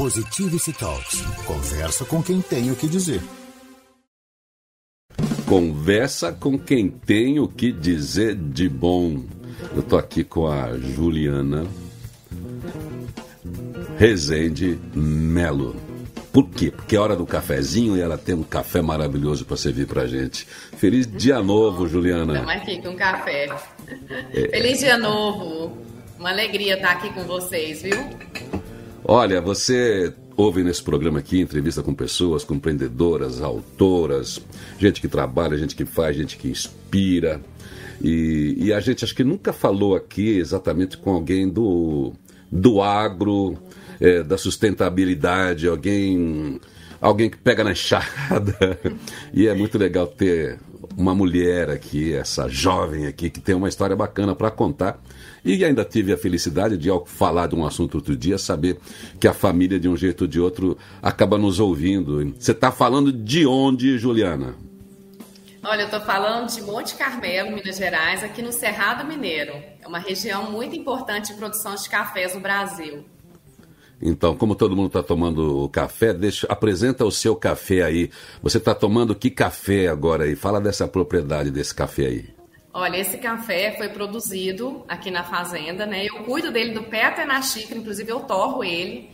Positivity Talks. Conversa com quem tem o que dizer. Conversa com quem tem o que dizer de bom. Eu tô aqui com a Juliana Rezende Melo. Por quê? Porque é hora do cafezinho e ela tem um café maravilhoso para servir pra gente. Feliz dia novo, Juliana. Estamos aqui com café. É. Feliz dia novo. Uma alegria estar aqui com vocês, viu? Olha, você ouve nesse programa aqui entrevista com pessoas, com empreendedoras, autoras, gente que trabalha, gente que faz, gente que inspira. E, e, a gente acho que nunca falou aqui exatamente com alguém do, do agro, é, da sustentabilidade, alguém, alguém que pega na enxada. e é muito legal ter uma mulher aqui, essa jovem aqui, que tem uma história bacana para contar e ainda tive a felicidade de, ao falar de um assunto outro dia, saber que a família, de um jeito ou de outro, acaba nos ouvindo. Você está falando de onde, Juliana? Olha, eu estou falando de Monte Carmelo, Minas Gerais, aqui no Cerrado Mineiro. É uma região muito importante de produção de cafés no Brasil. Então, como todo mundo está tomando café, deixa, apresenta o seu café aí. Você está tomando que café agora aí? Fala dessa propriedade desse café aí. Olha, esse café foi produzido aqui na fazenda, né? Eu cuido dele do pé até na xícara, inclusive eu torro ele.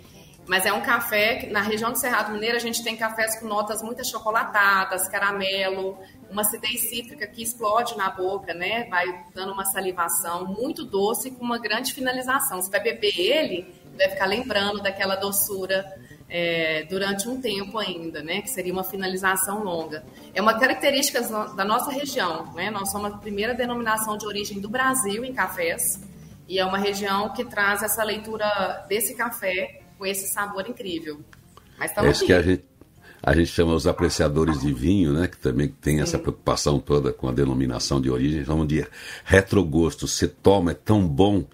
Mas é um café que na região do Cerrado Mineiro a gente tem cafés com notas muito achocolatadas, caramelo, uma acidez cítrica que explode na boca, né? Vai dando uma salivação muito doce com uma grande finalização. Você vai beber ele, vai ficar lembrando daquela doçura é, durante um tempo ainda, né? Que seria uma finalização longa. É uma característica da nossa região, né? Nós somos a primeira denominação de origem do Brasil em cafés e é uma região que traz essa leitura desse café com esse sabor incrível. Mas é isso que a gente a gente chama os apreciadores de vinho, né, que também tem Sim. essa preocupação toda com a denominação de origem, chamam de retrogosto. Você toma, é tão bom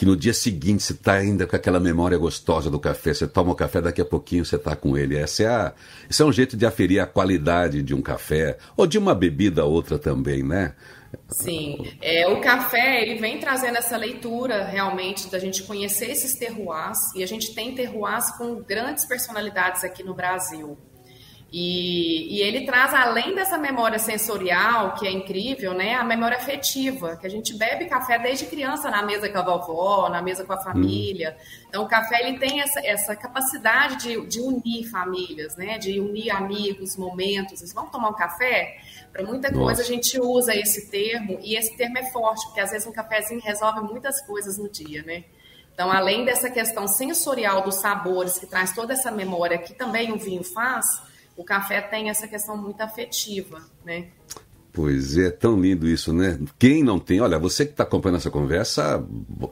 que no dia seguinte você está ainda com aquela memória gostosa do café. Você toma o café, daqui a pouquinho você está com ele. Essa é a, esse é um jeito de aferir a qualidade de um café ou de uma bebida outra também, né? Sim, é, o café ele vem trazendo essa leitura realmente da gente conhecer esses terroirs e a gente tem terroirs com grandes personalidades aqui no Brasil. E, e, ele traz, além dessa memória sensorial, que é incrível, né, a memória afetiva, que a gente bebe café desde criança na mesa com a vovó, na mesa com a família. Então, o café ele tem essa, essa capacidade de, de, unir famílias, né, de unir amigos, momentos. Vocês vão tomar um café? Para muita Nossa. coisa a gente usa esse termo, e esse termo é forte, porque às vezes um cafezinho resolve muitas coisas no dia, né? Então, além dessa questão sensorial dos sabores, que traz toda essa memória que também o vinho faz, o café tem essa questão muito afetiva, né? Pois é, tão lindo isso, né? Quem não tem, olha, você que está acompanhando essa conversa,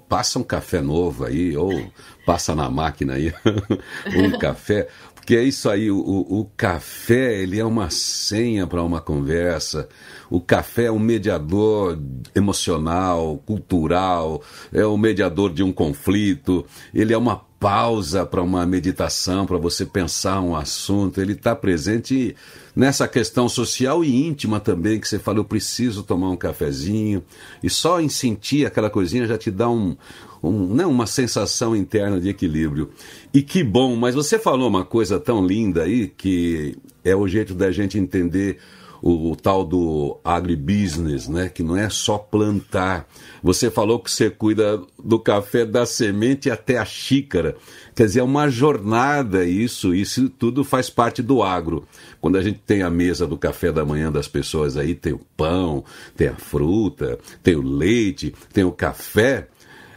passa um café novo aí, ou passa na máquina aí um café, porque é isso aí, o, o café, ele é uma senha para uma conversa, o café é um mediador emocional, cultural, é o um mediador de um conflito, ele é uma pausa para uma meditação, para você pensar um assunto. Ele está presente nessa questão social e íntima também, que você fala, eu preciso tomar um cafezinho. E só em sentir aquela coisinha já te dá um, um, né, uma sensação interna de equilíbrio. E que bom, mas você falou uma coisa tão linda aí, que é o jeito da gente entender o, o, tal do agribusiness, né? Que não é só plantar. Você falou que você cuida do café da semente até a xícara. Quer dizer, é uma jornada isso, isso tudo faz parte do agro. Quando a gente tem a mesa do café da manhã das pessoas aí, tem o pão, tem a fruta, tem o leite, tem o café.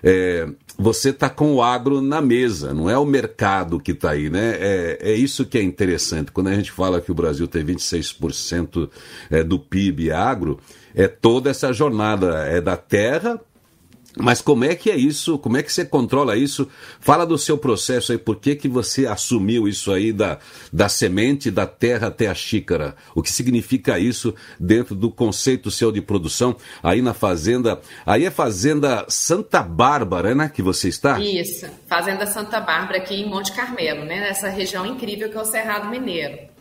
É, você está com o agro na mesa, não é o mercado que está aí, né? É, é isso que é interessante. Quando a gente fala que o Brasil tem 26% é, do PIB agro, é toda essa jornada, é da terra mas como é que é isso? Como é que você controla isso? Fala do seu processo aí, por que, que você assumiu isso aí da, da semente, da terra até a xícara? O que significa isso dentro do conceito seu de produção aí na fazenda? Aí é Fazenda Santa Bárbara, né, que você está? Isso, Fazenda Santa Bárbara aqui em Monte Carmelo, né, nessa região incrível que é o Cerrado Mineiro.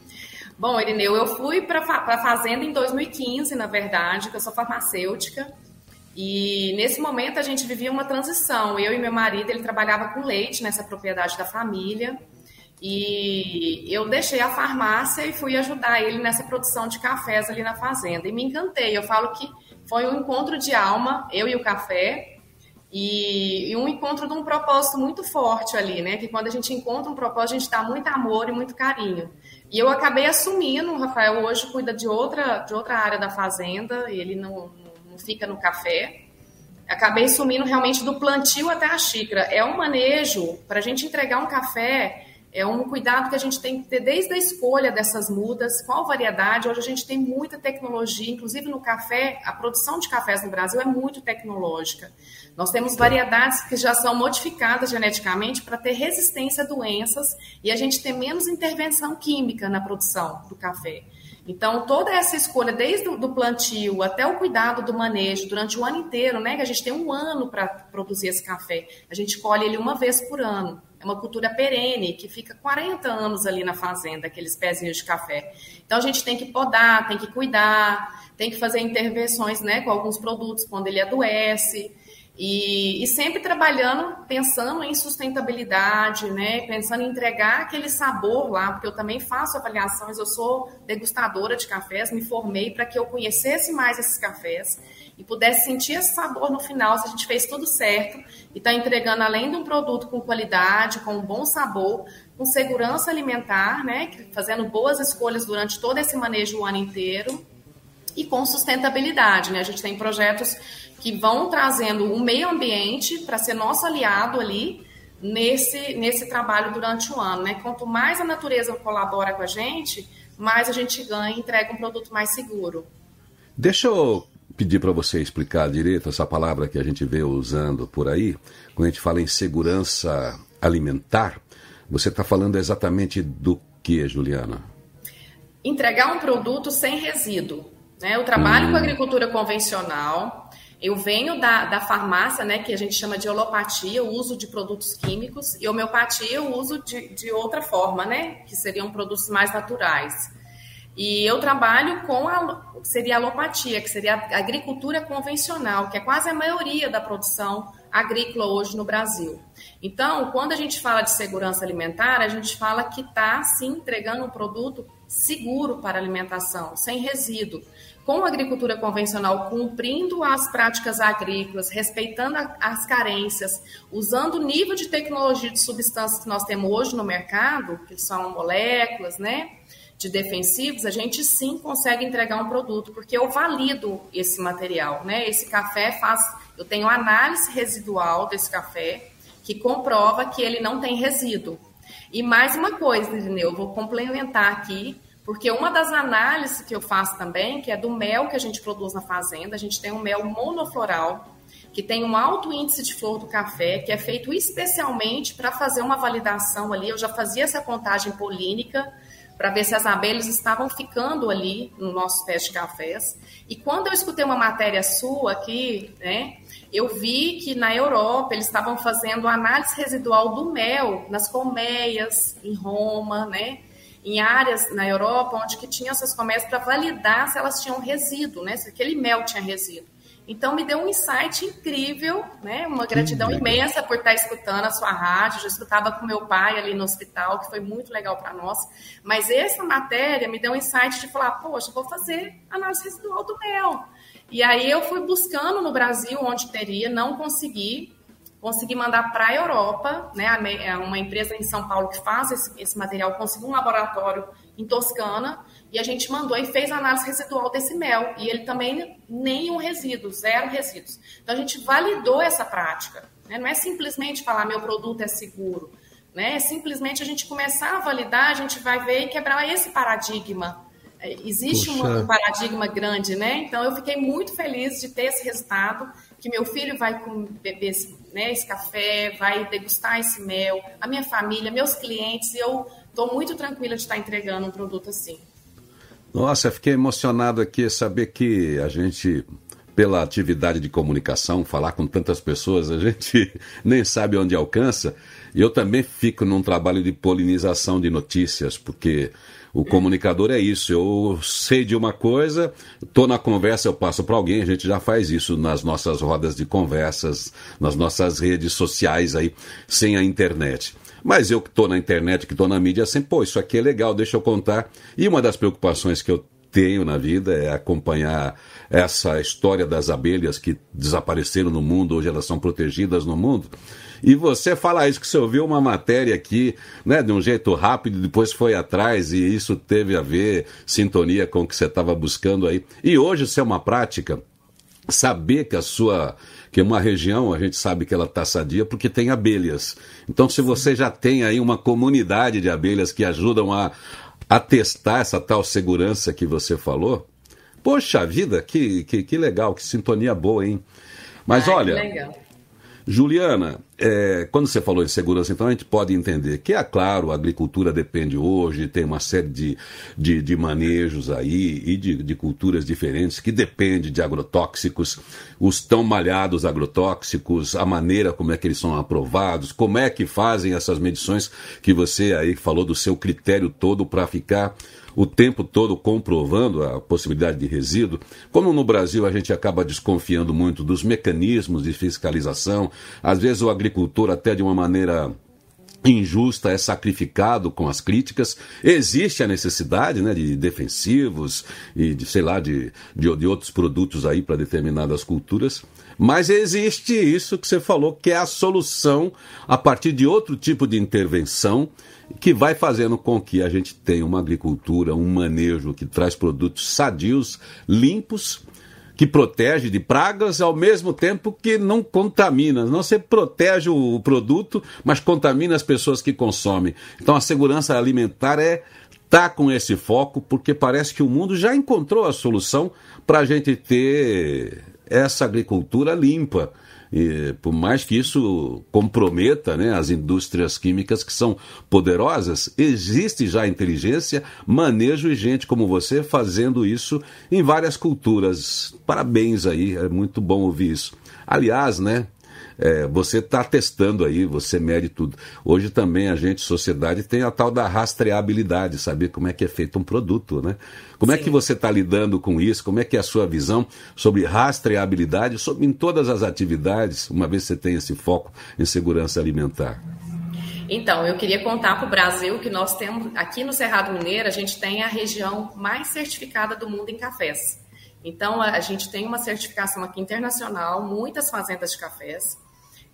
Bom, Irineu, eu fui para a fazenda em 2015, na verdade, que eu sou farmacêutica, e nesse momento a gente vivia uma transição. Eu e meu marido, ele trabalhava com leite nessa propriedade da família. E eu deixei a farmácia e fui ajudar ele nessa produção de cafés ali na fazenda. E me encantei. Eu falo que foi um encontro de alma, eu e o café, e, e, um encontro de um propósito muito forte ali, né? Que quando a gente encontra um propósito, a gente dá muito amor e muito carinho. E eu acabei assumindo, o Rafael hoje cuida de outra, de outra área da fazenda, ele não, fica no café. Acabei assumindo realmente do plantio até a xícara. É um manejo para a gente entregar um café é um cuidado que a gente tem que ter desde a escolha dessas mudas, qual variedade. Hoje a gente tem muita tecnologia, inclusive no café, a produção de cafés no Brasil é muito tecnológica. Nós temos variedades que já são modificadas geneticamente para ter resistência a doenças e a gente ter menos intervenção química na produção do café. Então, toda essa escolha, desde o plantio até o cuidado do manejo durante o ano inteiro, né? Que a gente tem um ano para produzir esse café. A gente colhe ele uma vez por ano. É uma cultura perene que fica 40 anos ali na fazenda, aqueles pezinhos de café. Então a gente tem que podar, tem que cuidar, tem que fazer intervenções né, com alguns produtos quando ele adoece. E, e, sempre trabalhando, pensando em sustentabilidade, né? pensando em entregar aquele sabor lá, porque eu também faço avaliações, eu sou degustadora de cafés, me formei para que eu conhecesse mais esses cafés e pudesse sentir esse sabor no final, se a gente fez tudo certo e está entregando, além de um produto com qualidade, com um bom sabor, com segurança alimentar, né? fazendo boas escolhas durante todo esse manejo o ano inteiro e com sustentabilidade. Né? A gente tem projetos que vão trazendo o meio ambiente para ser nosso aliado ali nesse, nesse trabalho durante o ano. Né? Quanto mais a natureza colabora com a gente, mais a gente ganha e entrega um produto mais seguro. Deixa eu pedir para você explicar direito essa palavra que a gente vê usando por aí, quando a gente fala em segurança alimentar, você está falando exatamente do que, Juliana? Entregar um produto sem resíduo. Né? Eu trabalho hum. com agricultura convencional, eu venho da, da farmácia, né, que a gente chama de holopatia, o uso de produtos químicos, e homeopatia, o uso de, de outra forma, né, que seriam produtos mais naturais. E eu trabalho com a seria a alopatia, que seria a agricultura convencional, que é quase a maioria da produção agrícola hoje no Brasil. Então, quando a gente fala de segurança alimentar, a gente fala que está se entregando um produto seguro para alimentação, sem resíduo com a agricultura convencional cumprindo as práticas agrícolas, respeitando as carências, usando o nível de tecnologia de substâncias que nós temos hoje no mercado, que são moléculas, né, de defensivos, a gente sim consegue entregar um produto, porque eu valido esse material, né? Esse café faz, eu tenho análise residual desse café que comprova que ele não tem resíduo. E mais uma coisa, entendeu? Eu vou complementar aqui porque uma das análises que eu faço também, que é do mel que a gente produz na fazenda, a gente tem um mel monofloral, que tem um alto índice de flor do café, que é feito especialmente para fazer uma validação ali. Eu já fazia essa contagem polínica para ver se as abelhas estavam ficando ali no nosso pés de cafés. E quando eu escutei uma matéria sua aqui, né, eu vi que na Europa eles estavam fazendo análise residual do mel nas colmeias em Roma, né? Em áreas na Europa onde que tinha essas colmeias para validar se elas tinham resíduo, né? Se aquele mel tinha resíduo. Então me deu um insight incrível, né? Uma gratidão imensa por estar escutando a sua rádio. Já escutava com meu pai ali no hospital, que foi muito legal para nós. Mas essa matéria me deu um insight de falar, poxa, vou fazer análise residual do mel. E aí eu fui buscando no Brasil onde teria, não consegui consegui mandar para a Europa, né, é uma empresa em São Paulo que faz esse, esse, material, conseguiu um laboratório em Toscana e a gente mandou e fez a análise residual desse mel e ele também nenhum resíduo, zero resíduos. Então a gente validou essa prática, né? não é simplesmente falar meu produto é seguro, né? É simplesmente a gente começar a validar, a gente vai ver e quebrar esse paradigma. É, existe um paradigma grande, né? Então eu fiquei muito feliz de ter esse resultado que meu filho vai beber esse, né, esse café, vai degustar esse mel, a minha família, meus clientes, e eu estou muito tranquila de estar entregando um produto assim. Nossa, fiquei emocionado aqui saber que a gente pela atividade de comunicação, falar com tantas pessoas, a gente nem sabe onde alcança. E eu também fico num trabalho de polinização de notícias, porque o comunicador é isso. Eu sei de uma coisa, estou na conversa, eu passo para alguém, a gente já faz isso nas nossas rodas de conversas, nas nossas redes sociais aí, sem a internet. Mas eu que estou na internet, que estou na mídia, sempre, pô, isso aqui é legal, deixa eu contar. E uma das preocupações que eu tenho na vida é acompanhar essa história das abelhas que desapareceram no mundo, hoje elas são protegidas no mundo. E você fala isso, que você ouviu uma matéria aqui, né, de um jeito rápido, depois foi atrás, e isso teve a ver, sintonia com o que você estava buscando aí. E hoje isso é uma prática, saber que a sua que uma região a gente sabe que ela está sadia porque tem abelhas. Então, se você já tem aí uma comunidade de abelhas que ajudam a, a testar essa tal segurança que você falou, poxa vida, que, que, que legal, que sintonia boa, hein? Mas Ai, olha, Juliana, é, quando você falou em segurança, então a gente pode entender que, é claro, a agricultura depende hoje, tem uma série de, de, de manejos aí e de, de, culturas diferentes que depende de agrotóxicos, os tão malhados agrotóxicos, a maneira como é que eles são aprovados, como é que fazem essas medições que você aí falou do seu critério todo para ficar o tempo todo comprovando a possibilidade de resíduo, como no Brasil a gente acaba desconfiando muito dos mecanismos de fiscalização, às vezes o agricultor até de uma maneira injusta é sacrificado com as críticas. Existe a necessidade né, de defensivos e de, sei lá, de, de, de outros produtos aí para determinadas culturas. Mas existe isso que você falou, que é a solução a partir de outro tipo de intervenção que vai fazendo com que a gente tenha uma agricultura, um manejo que traz produtos sadios, limpos, que protege de pragas, ao mesmo tempo que não contamina. Não se protege o produto, mas contamina as pessoas que consomem. Então a segurança alimentar é tá com esse foco, porque parece que o mundo já encontrou a solução para a gente ter essa agricultura limpa. E, por mais que isso comprometa né, as indústrias químicas que são poderosas, existe já inteligência, manejo e gente como você fazendo isso em várias culturas. Parabéns aí, é muito bom ouvir isso. Aliás, né, é, você está testando aí, você mede tudo. Hoje também a gente, sociedade, tem a tal da rastreabilidade, saber como é que é feito um produto, né? Como Sim. é que você está lidando com isso? Como é que é a sua visão sobre rastreabilidade sobre, em todas as atividades, uma vez que você tem esse foco em segurança alimentar? Então, eu queria contar para o Brasil que nós temos, aqui no Cerrado Mineiro, a gente tem a região mais certificada do mundo em cafés. Então, a gente tem uma certificação aqui internacional, muitas fazendas de cafés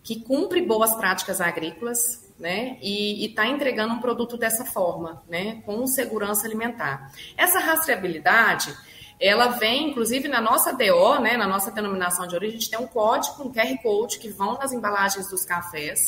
que cumpre boas práticas agrícolas, né, e está entregando um produto dessa forma, né, com segurança alimentar. Essa rastreabilidade, ela vem, inclusive, na nossa DO, né, na nossa denominação de origem, a gente tem um código, um QR Code que vão nas embalagens dos cafés,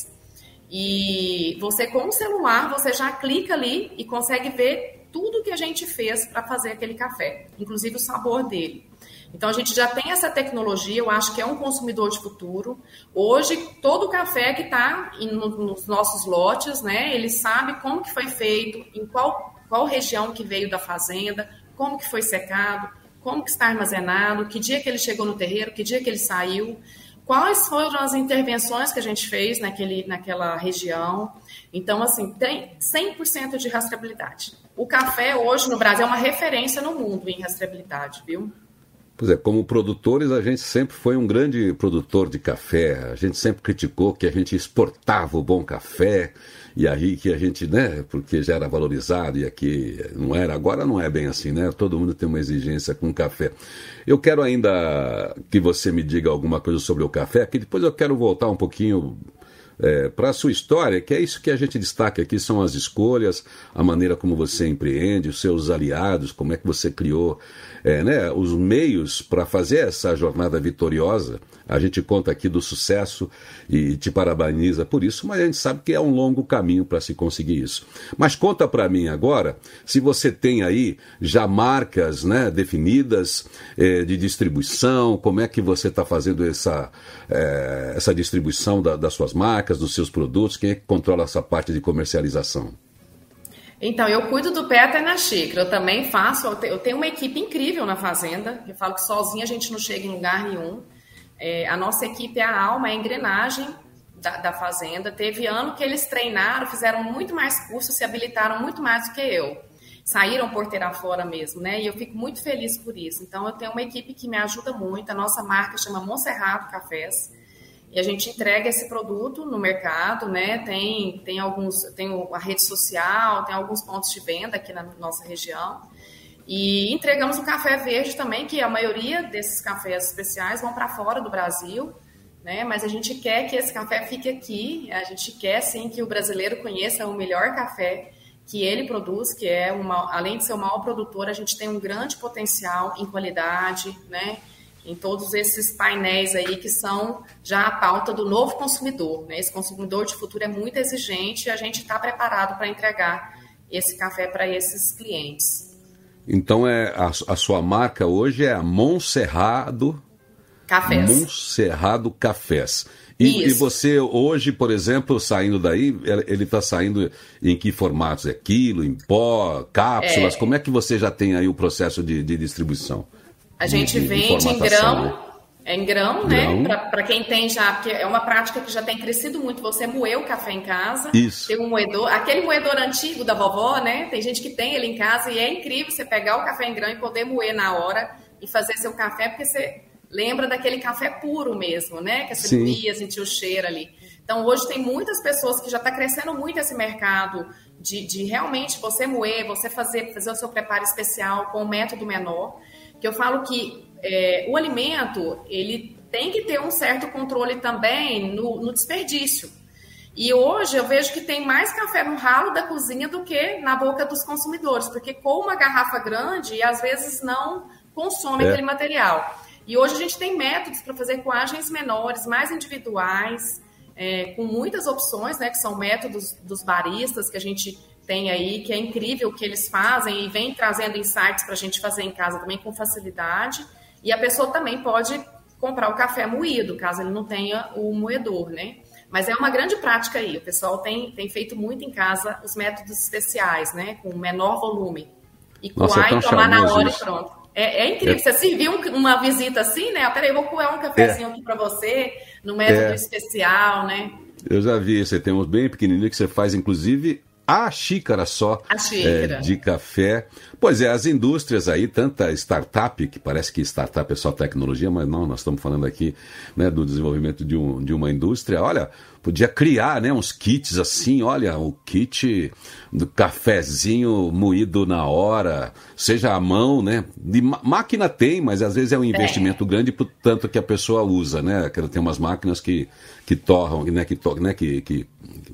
e você, com o celular, você já clica ali e consegue ver tudo que a gente fez para fazer aquele café, inclusive o sabor dele. Então a gente já tem essa tecnologia, eu acho que é um consumidor de futuro. Hoje, todo café que está nos nossos lotes, né, ele sabe como que foi feito, em qual, qual região que veio da fazenda, como que foi secado, como que está armazenado, que dia que ele chegou no terreiro, que dia que ele saiu, quais foram as intervenções que a gente fez naquele, naquela região. Então, assim, tem 100% de rastreabilidade. O café hoje no Brasil é uma referência no mundo em rastreabilidade, viu? Pois é, como produtores, a gente sempre foi um grande produtor de café. A gente sempre criticou que a gente exportava o bom café, e aí que a gente, né, porque já era valorizado e aqui não era. Agora não é bem assim, né? Todo mundo tem uma exigência com café. Eu quero ainda que você me diga alguma coisa sobre o café, que depois eu quero voltar um pouquinho é, para a sua história, que é isso que a gente destaca aqui, são as escolhas, a maneira como você empreende, os seus aliados, como é que você criou é, né, os meios para fazer essa jornada vitoriosa. A gente conta aqui do sucesso e te parabeniza por isso, mas a gente sabe que é um longo caminho para se conseguir isso. Mas conta para mim agora se você tem aí já marcas né, definidas é, de distribuição, como é que você está fazendo essa, é, essa distribuição da, das suas marcas, dos seus produtos, quem é que controla essa parte de comercialização? Então, eu cuido do pé até na xícara. Eu também faço. Eu tenho uma equipe incrível na fazenda. Eu falo que sozinha a gente não chega em lugar nenhum. É, a nossa equipe é a alma, é a engrenagem da, da, fazenda. Teve ano que eles treinaram, fizeram muito mais cursos, se habilitaram muito mais do que eu. Saíram porteira fora mesmo, né? E eu fico muito feliz por isso. Então, eu tenho uma equipe que me ajuda muito. A nossa marca chama Monserrato Cafés. E a gente entrega esse produto no mercado, né? Tem, tem alguns, tem a rede social, tem alguns pontos de venda aqui na nossa região. E entregamos o café verde também, que a maioria desses cafés especiais vão para fora do Brasil, né? Mas a gente quer que esse café fique aqui, a gente quer sim que o brasileiro conheça o melhor café que ele produz, que é uma, além de ser o maior produtor, a gente tem um grande potencial em qualidade, né? Em todos esses painéis aí que são já a pauta do novo consumidor. Né? Esse consumidor de futuro é muito exigente e a gente está preparado para entregar esse café para esses clientes. Então é a, a, sua marca hoje é a Monserrado Cafés. Monserrado Cafés. E, e, você hoje, por exemplo, saindo daí, ele está saindo em que formatos? É quilo, em pó, cápsulas? É... Como é que você já tem aí o processo de, de distribuição? A gente vende em grão, né? é em grão, né? grão. né? Para quem tem já, porque é uma prática que já tem crescido muito. Você moer o café em casa. Isso. Tem um moedor, aquele moedor antigo da vovó, né? Tem gente que tem ele em casa e é incrível você pegar o café em grão e poder moer na hora e fazer seu café, porque você lembra daquele café puro mesmo, né? Que você moía, sentia o cheiro ali. Então, hoje tem muitas pessoas que já está crescendo muito esse mercado de, de realmente você moer, você fazer, fazer o seu preparo especial com um método menor que eu falo que é, o alimento ele tem que ter um certo controle também no, no, desperdício. E hoje eu vejo que tem mais café no ralo da cozinha do que na boca dos consumidores, porque com uma garrafa grande e às vezes não consome é. aquele material. E hoje a gente tem métodos para fazer coagens menores, mais individuais, é, com muitas opções, né, que são métodos dos baristas que a gente tem aí, que é incrível o que eles fazem e vem trazendo insights para a gente fazer em casa também com facilidade. E a pessoa também pode comprar o café moído, caso ele não tenha o moedor, né? Mas é uma grande prática aí. O pessoal tem, tem feito muito em casa os métodos especiais, né? Com menor volume. E coar é e tomar na hora isso. e pronto. É, é incrível. É. Você serviu uma visita assim, né? Ah, peraí, vou coar um cafezinho é. aqui para você, no método é. especial, né? Eu já vi, você tem uns bem pequenininhos que você faz, inclusive, a xícara só xícara. É, de café. Pois é, as indústrias aí, tanta startup, que parece que startup é só tecnologia, mas não, nós estamos falando aqui né, do desenvolvimento de, um, de uma indústria. Olha, podia criar né, uns kits assim, olha, o kit do cafezinho moído na hora, seja à mão, né? De máquina tem, mas às vezes é um investimento é. grande, portanto que a pessoa usa, né? Tem umas máquinas que, que torram, né? Que, to, né? que, que,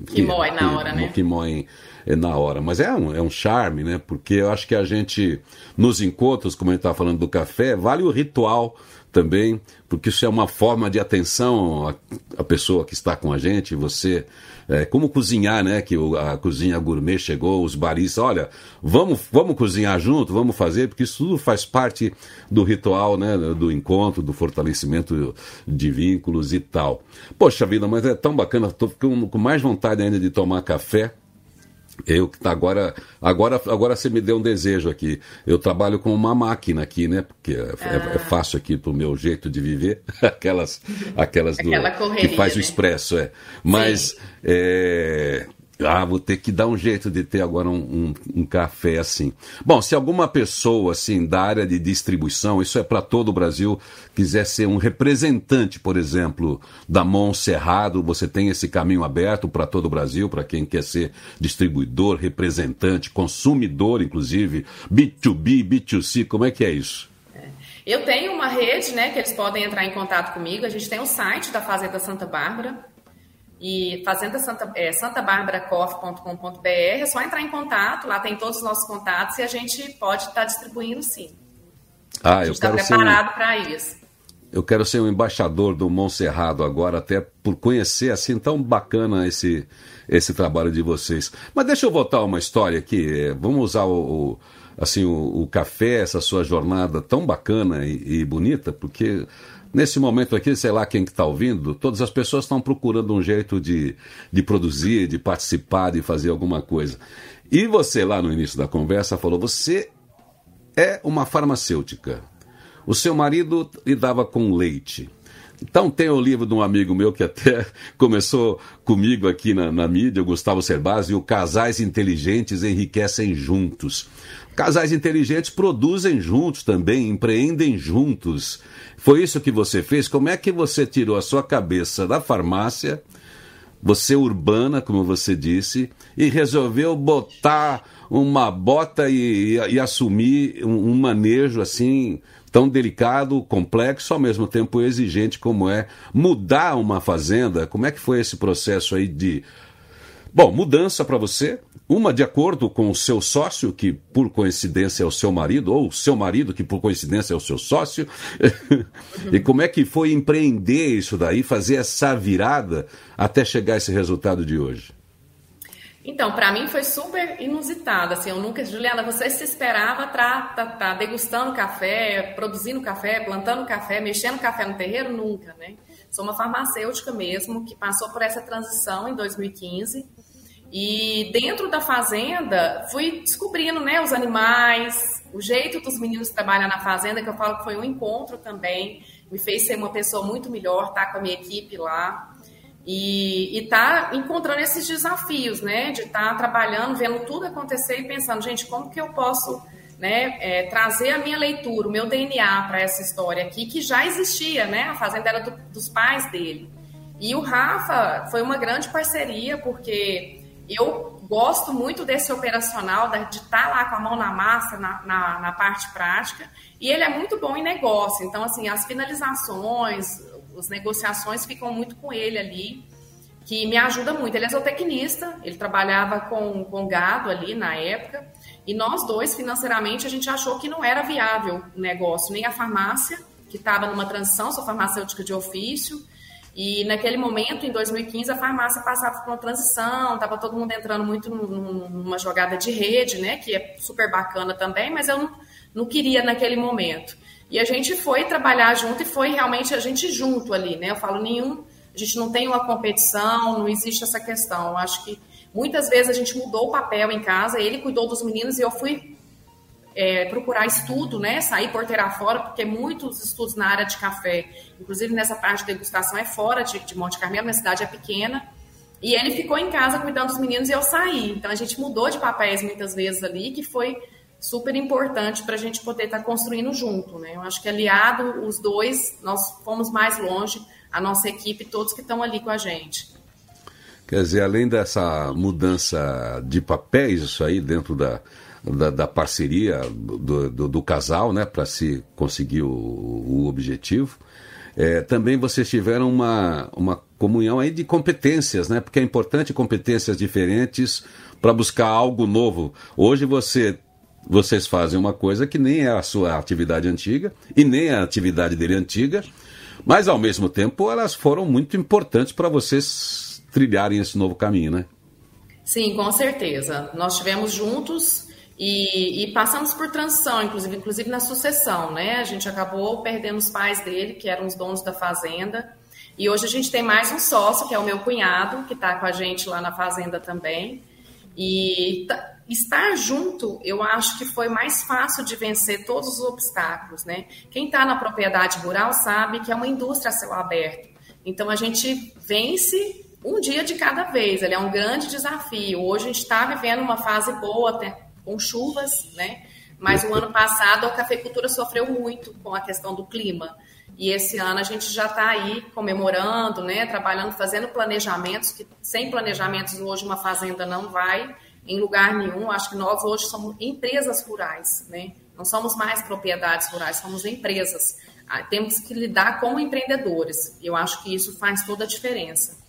que, que moem na hora, né? Que moem é, na hora. Mas é um, é um charme, né? Porque eu acho que a gente, nos encontros, como a gente estava falando do café, vale o ritual também, porque isso é uma forma de atenção à, à pessoa que está com a gente, você. É, como cozinhar, né? Que o, a cozinha gourmet chegou, os baristas, olha, vamos, vamos cozinhar junto, vamos fazer, porque isso tudo faz parte do ritual, né? Do encontro, do fortalecimento de vínculos e tal. Poxa vida, mas é tão bacana, estou com, com mais vontade ainda de tomar café. Eu que tá agora, agora, agora você me deu um desejo aqui. Eu trabalho com uma máquina aqui, né? Porque é, ah. é, é fácil aqui pro meu jeito de viver, aquelas, aquelas do, que faz né? o expresso, é. Mas é, ah, vou ter que dar um jeito de ter agora um, um, um, café assim. Bom, se alguma pessoa assim da área de distribuição, isso é para todo o Brasil, quiser ser um representante, por exemplo, da Monserrado, você tem esse caminho aberto para todo o Brasil, para quem quer ser distribuidor, representante, consumidor, inclusive, B2B, B2C, como é que é isso? Eu tenho uma rede, né, que eles podem entrar em contato comigo. A gente tem o site da Fazenda Santa Bárbara, e fazenda Santa, é, santabarbaracoff.com.br, é só entrar em contato, lá tem todos os nossos contatos e a gente pode estar tá distribuindo sim. Ah, a gente está preparado um... para isso. Eu quero ser um embaixador do Monserrado agora, até por conhecer assim tão bacana esse, esse trabalho de vocês. Mas deixa eu voltar uma história aqui. Vamos usar o, o assim o, o, café, essa sua jornada tão bacana e, e bonita, porque Nesse momento aqui, sei lá quem que está ouvindo, todas as pessoas estão procurando um jeito de, de produzir, de participar, de fazer alguma coisa. E você, lá no início da conversa, falou: você é uma farmacêutica. O seu marido lidava com leite. Então tem o livro de um amigo meu que até começou comigo aqui na, na mídia, o Gustavo Cerbasi, o Casais Inteligentes Enriquecem Juntos. Casais inteligentes produzem juntos também, empreendem juntos. Foi isso que você fez? Como é que você tirou a sua cabeça da farmácia, você urbana, como você disse, e resolveu botar uma bota e, e, e assumir um, um manejo assim tão delicado, complexo, ao mesmo tempo exigente como é mudar uma fazenda? Como é que foi esse processo aí de Bom, mudança para você, uma de acordo com o seu sócio, que por coincidência é o seu marido, ou o seu marido, que por coincidência é o seu sócio. e como é que foi empreender isso daí, fazer essa virada até chegar a esse resultado de hoje? Então, para mim foi super inusitado. Assim, eu nunca, Juliana, você se esperava estar tá, tá degustando café, produzindo café, plantando café, mexendo café no terreiro? Nunca, né? Sou uma farmacêutica mesmo que passou por essa transição em 2015 e dentro da fazenda, fui descobrindo né, os animais, o jeito dos meninos trabalhar na fazenda, que eu falo que foi um encontro também, me fez ser uma pessoa muito melhor, estar tá com a minha equipe lá. E estar tá encontrando esses desafios, né? De estar tá trabalhando, vendo tudo acontecer e pensando, gente, como que eu posso né, é, trazer a minha leitura, o meu DNA para essa história aqui, que já existia, né? A fazenda era do, dos pais dele. E o Rafa foi uma grande parceria, porque eu gosto muito desse operacional, de estar tá lá com a mão na massa, na, na, na, parte prática, e ele é muito bom em negócio. Então, assim, as finalizações, as negociações ficam muito com ele ali, que me ajuda muito. Ele é zootecnista, ele trabalhava com, com gado ali na época, e nós dois, financeiramente, a gente achou que não era viável o negócio, nem a farmácia, que estava numa transição, sou farmacêutica de ofício, e naquele momento, em 2015, a farmácia passava por uma transição, estava todo mundo entrando muito numa jogada de rede, né, que é super bacana também, mas eu não, não queria naquele momento. E a gente foi trabalhar junto e foi realmente a gente junto ali, né? Eu falo, nenhum, a gente não tem uma competição, não existe essa questão. Eu acho que muitas vezes a gente mudou o papel em casa, ele cuidou dos meninos e eu fui é, procurar estudo, né, sair porteira fora, porque muitos estudos na área de café, inclusive nessa parte de degustação, é fora de, de Monte Carmelo, minha cidade é pequena, e ele ficou em casa cuidando dos meninos e eu saí. Então a gente mudou de papéis muitas vezes ali, que foi super importante para a gente poder estar tá construindo junto, né? Eu acho que aliado os dois, nós fomos mais longe, a nossa equipe, todos que estão ali com a gente. Quer dizer, além dessa mudança de papéis, isso aí dentro da, da, da parceria do, do, do, casal, né, para se conseguir o, o objetivo. É, também vocês tiveram uma, uma comunhão aí de competências, né? Porque é importante competências diferentes para buscar algo novo. Hoje você vocês fazem uma coisa que nem é a sua atividade antiga e nem a atividade dele antiga, mas ao mesmo tempo elas foram muito importantes para vocês trilharem esse novo caminho, né? Sim, com certeza. Nós tivemos juntos e, e, passamos por transição, inclusive, inclusive na sucessão, né? A gente acabou perdendo os pais dele, que eram os donos da fazenda. E hoje a gente tem mais um sócio, que é o meu cunhado, que está com a gente lá na fazenda também. E estar junto, eu acho que foi mais fácil de vencer todos os obstáculos, né? Quem está na propriedade rural sabe que é uma indústria a céu aberto. Então a gente vence um dia de cada vez. Ele é um grande desafio. Hoje a gente está vivendo uma fase boa, com chuvas, né? Mas o ano passado a cafeicultura sofreu muito com a questão do clima. E esse ano a gente já está aí comemorando, né? Trabalhando, fazendo planejamentos, que sem planejamentos hoje uma fazenda não vai em lugar nenhum. Acho que nós hoje somos empresas rurais, né? Não somos mais propriedades rurais, somos empresas. Ah, temos que lidar como empreendedores. Eu acho que isso faz toda a diferença.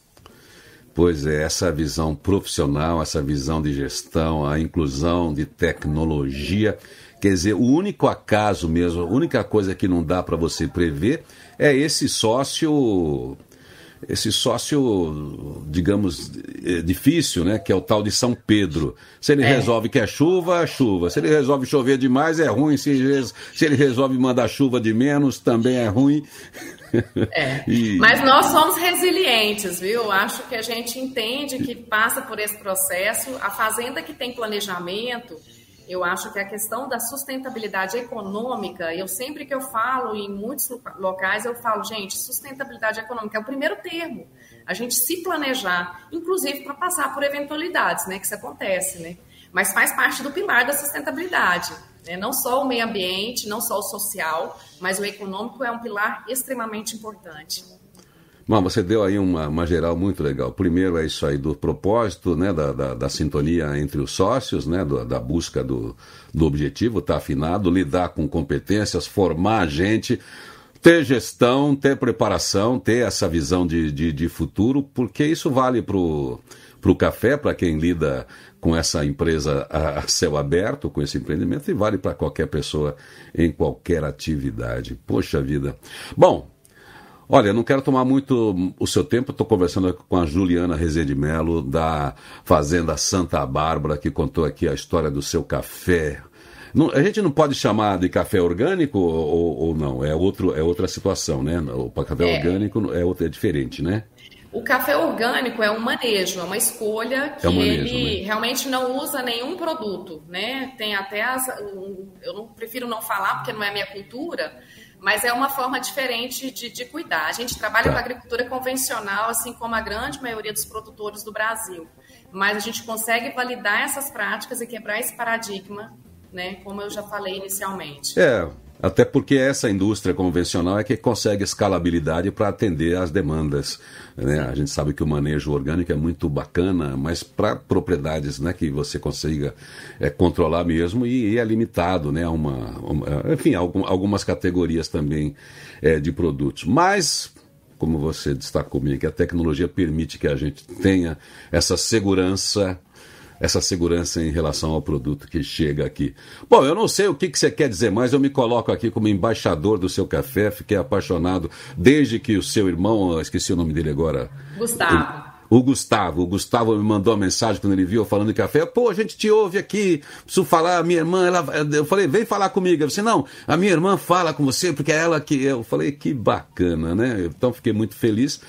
Pois é, essa visão profissional, essa visão de gestão, a inclusão de tecnologia. Quer dizer, o único acaso mesmo, a única coisa que não dá para você prever é esse sócio esse sócio, digamos, é, difícil, né? Que é o tal de São Pedro. Se ele é. resolve que é chuva, é chuva. Se ele resolve chover demais, é ruim. Se, se ele resolve mandar chuva de menos, também é ruim. É. e... Mas nós somos resilientes, viu? Acho que a gente entende que passa por esse processo. A fazenda que tem planejamento, eu acho que a questão da sustentabilidade econômica, eu sempre que eu falo em muitos locais, eu falo, gente, sustentabilidade econômica é o primeiro termo. A gente se planejar, inclusive para passar por eventualidades, né? Que isso acontece, né? Mas faz parte do pilar da sustentabilidade. Né? Não só o meio ambiente, não só o social, mas o econômico é um pilar extremamente importante. Bom, você deu aí uma, uma, geral muito legal. Primeiro é isso aí do propósito, né, da, da, da sintonia entre os sócios, né, do, da busca do, do objetivo, tá afinado, lidar com competências, formar a gente, ter gestão, ter preparação, ter essa visão de, de, de futuro, porque isso vale para o café, para quem lida com essa empresa a céu aberto, com esse empreendimento, e vale para qualquer pessoa em qualquer atividade. Poxa vida. Bom, Olha, não quero tomar muito o seu tempo, estou conversando com a Juliana Rezende Melo, da Fazenda Santa Bárbara, que contou aqui a história do seu café. Não, a gente não pode chamar de café orgânico ou, ou, não? É, outro, é outra situação, né? O café é. orgânico é, outro, é diferente, né? O café orgânico é um manejo, é uma escolha que é um manejo, ele né? realmente não usa nenhum produto, né? Tem até as, eu não prefiro não falar porque não é minha cultura, mas é uma forma diferente de, de cuidar. A gente trabalha tá. com agricultura convencional, assim como a grande maioria dos produtores do Brasil, mas a gente consegue validar essas práticas e quebrar esse paradigma, né, como eu já falei inicialmente. É, até porque essa indústria convencional é que consegue escalabilidade para atender às demandas. Né? A gente sabe que o manejo orgânico é muito bacana, mas para propriedades né, que você consiga é, controlar mesmo e, e, é limitado né, uma, uma enfim, algum, algumas categorias também é, de produtos. Mas como você destacou, que a tecnologia permite que a gente tenha essa segurança essa segurança em relação ao produto que chega aqui. Bom, eu não sei o que, que você quer dizer, mas eu me coloco aqui como embaixador do seu café, fiquei apaixonado desde que o seu irmão, esqueci o nome dele agora. Gustavo. O, o Gustavo, o Gustavo me mandou uma mensagem quando ele viu falando de café. Pô, a gente te ouve aqui, preciso falar, a minha irmã, ela, eu falei, vem falar comigo. Eu disse, não, a minha irmã fala com você, porque é ela que. Eu falei, que bacana, né? Então fiquei muito feliz.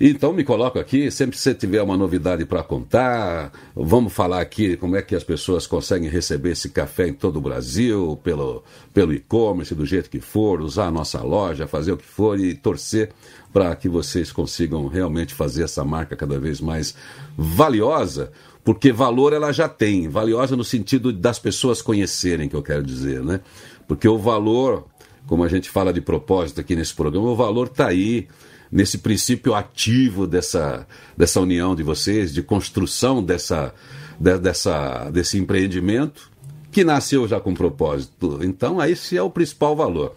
Então me coloco aqui, sempre que você tiver uma novidade para contar, vamos falar aqui como é que as pessoas conseguem receber esse café em todo o Brasil, pelo, pelo e-commerce, do jeito que for, usar a nossa loja, fazer o que for e torcer para que vocês consigam realmente fazer essa marca cada vez mais valiosa, porque valor ela já tem, valiosa no sentido das pessoas conhecerem, que eu quero dizer, né? Porque o valor, como a gente fala de propósito aqui nesse programa, o valor está aí nesse princípio ativo dessa, dessa união de vocês, de construção dessa, de, dessa, desse empreendimento, que nasceu já com propósito. Então, esse é o principal valor.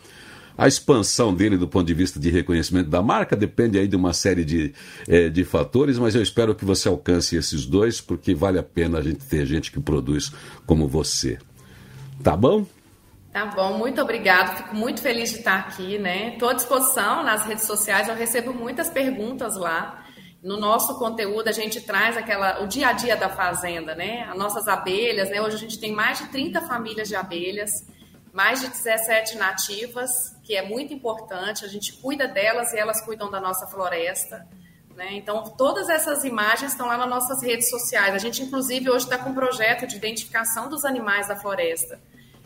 A expansão dele do ponto de vista de reconhecimento da marca depende aí de uma série de, é, de fatores, mas eu espero que você alcance esses dois, porque vale a pena a gente ter gente que produz como você. Tá bom? Tá bom, muito obrigado. Fico muito feliz de estar aqui, né? Estou à disposição nas redes sociais, eu recebo muitas perguntas lá. No nosso conteúdo a gente traz aquela o dia a dia da fazenda, né? As nossas abelhas, né? Hoje a gente tem mais de 30 famílias de abelhas, mais de 17 nativas, que é muito importante. A gente cuida delas e elas cuidam da nossa floresta. Né? Então, todas essas imagens estão lá nas nossas redes sociais. A gente, inclusive, hoje está com um projeto de identificação dos animais da floresta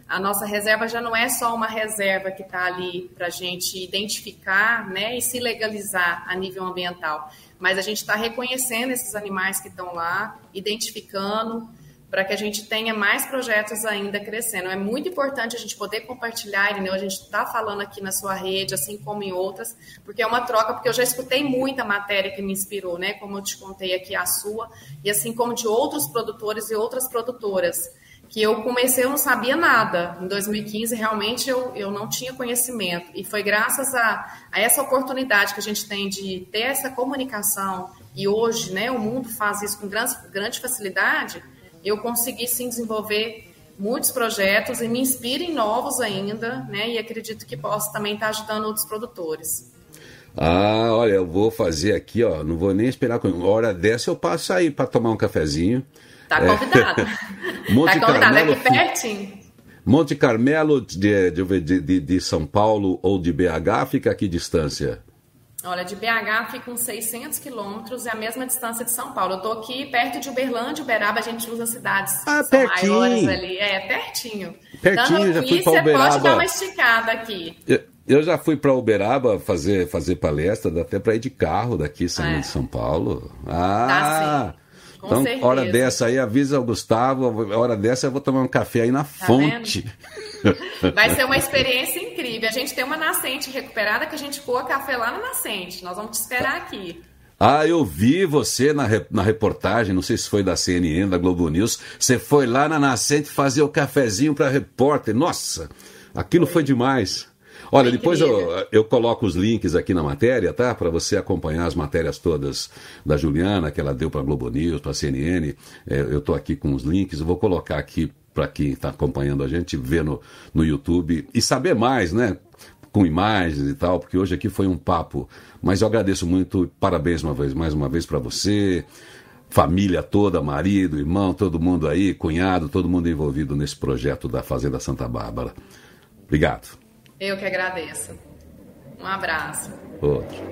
a nossa reserva já não é só uma reserva que está ali para a gente identificar né, e se legalizar a nível ambiental, mas a gente está reconhecendo esses animais que estão lá, identificando, para que a gente tenha mais projetos ainda crescendo. É muito importante a gente poder compartilhar, Irineu, a gente está falando aqui na sua rede, assim como em outras, porque é uma troca, porque eu já escutei muita matéria que me inspirou, né? Como eu te contei aqui a sua, e assim como de outros produtores e outras produtoras que eu comecei, eu não sabia nada. Em 2015, realmente, eu, eu não tinha conhecimento. E foi graças a, a essa oportunidade que a gente tem de ter essa comunicação, e hoje né, o mundo faz isso com grande, grande facilidade, eu consegui sim desenvolver muitos projetos e me inspiro em novos ainda, né? E acredito que posso também estar ajudando outros produtores. Ah, olha, eu vou fazer aqui, ó. Não vou nem esperar. Hora dessa eu passo aí para tomar um cafezinho. Tá convidado. É. Monte tá convidado, Carmelo, aqui pertinho. Monte Carmelo de, de, de, de, São Paulo ou de BH fica a que distância? Olha, de BH fica uns 600 quilômetros, é a mesma distância de São Paulo. Eu tô aqui perto de Uberlândia, Uberaba, a gente usa cidades ah, pertinho. maiores ali. É, pertinho. Pertinho, então, já aqui fui para Uberaba. Você pode dar uma esticada aqui. Eu, eu já fui para Uberaba fazer, fazer palestra, dá até para ir de carro daqui, saindo é. de São Paulo. Ah! Tá, sim. Com então, certeza. hora dessa aí, avisa o Gustavo, hora dessa eu vou tomar um café aí na tá fonte. Vai ser uma experiência incrível. A gente tem uma nascente recuperada que a gente coa café lá na nascente. Nós vamos te esperar aqui. Ah, eu vi você na, na reportagem, não sei se foi da CNN, da Globo News. Você foi lá na nascente fazer o cafezinho para repórter. Nossa, aquilo foi demais. Olha, depois eu, eu coloco os links aqui na matéria, tá? Para você acompanhar as matérias todas da Juliana, que ela deu para Globo News, para CNN. É, eu estou aqui com os links, eu vou colocar aqui para quem está acompanhando a gente, ver no, no YouTube e saber mais, né? Com imagens e tal, porque hoje aqui foi um papo. Mas eu agradeço muito, parabéns uma vez, mais uma vez para você, família toda, marido, irmão, todo mundo aí, cunhado, todo mundo envolvido nesse projeto da Fazenda Santa Bárbara. Obrigado. Eu que agradeço. Um abraço. Outro.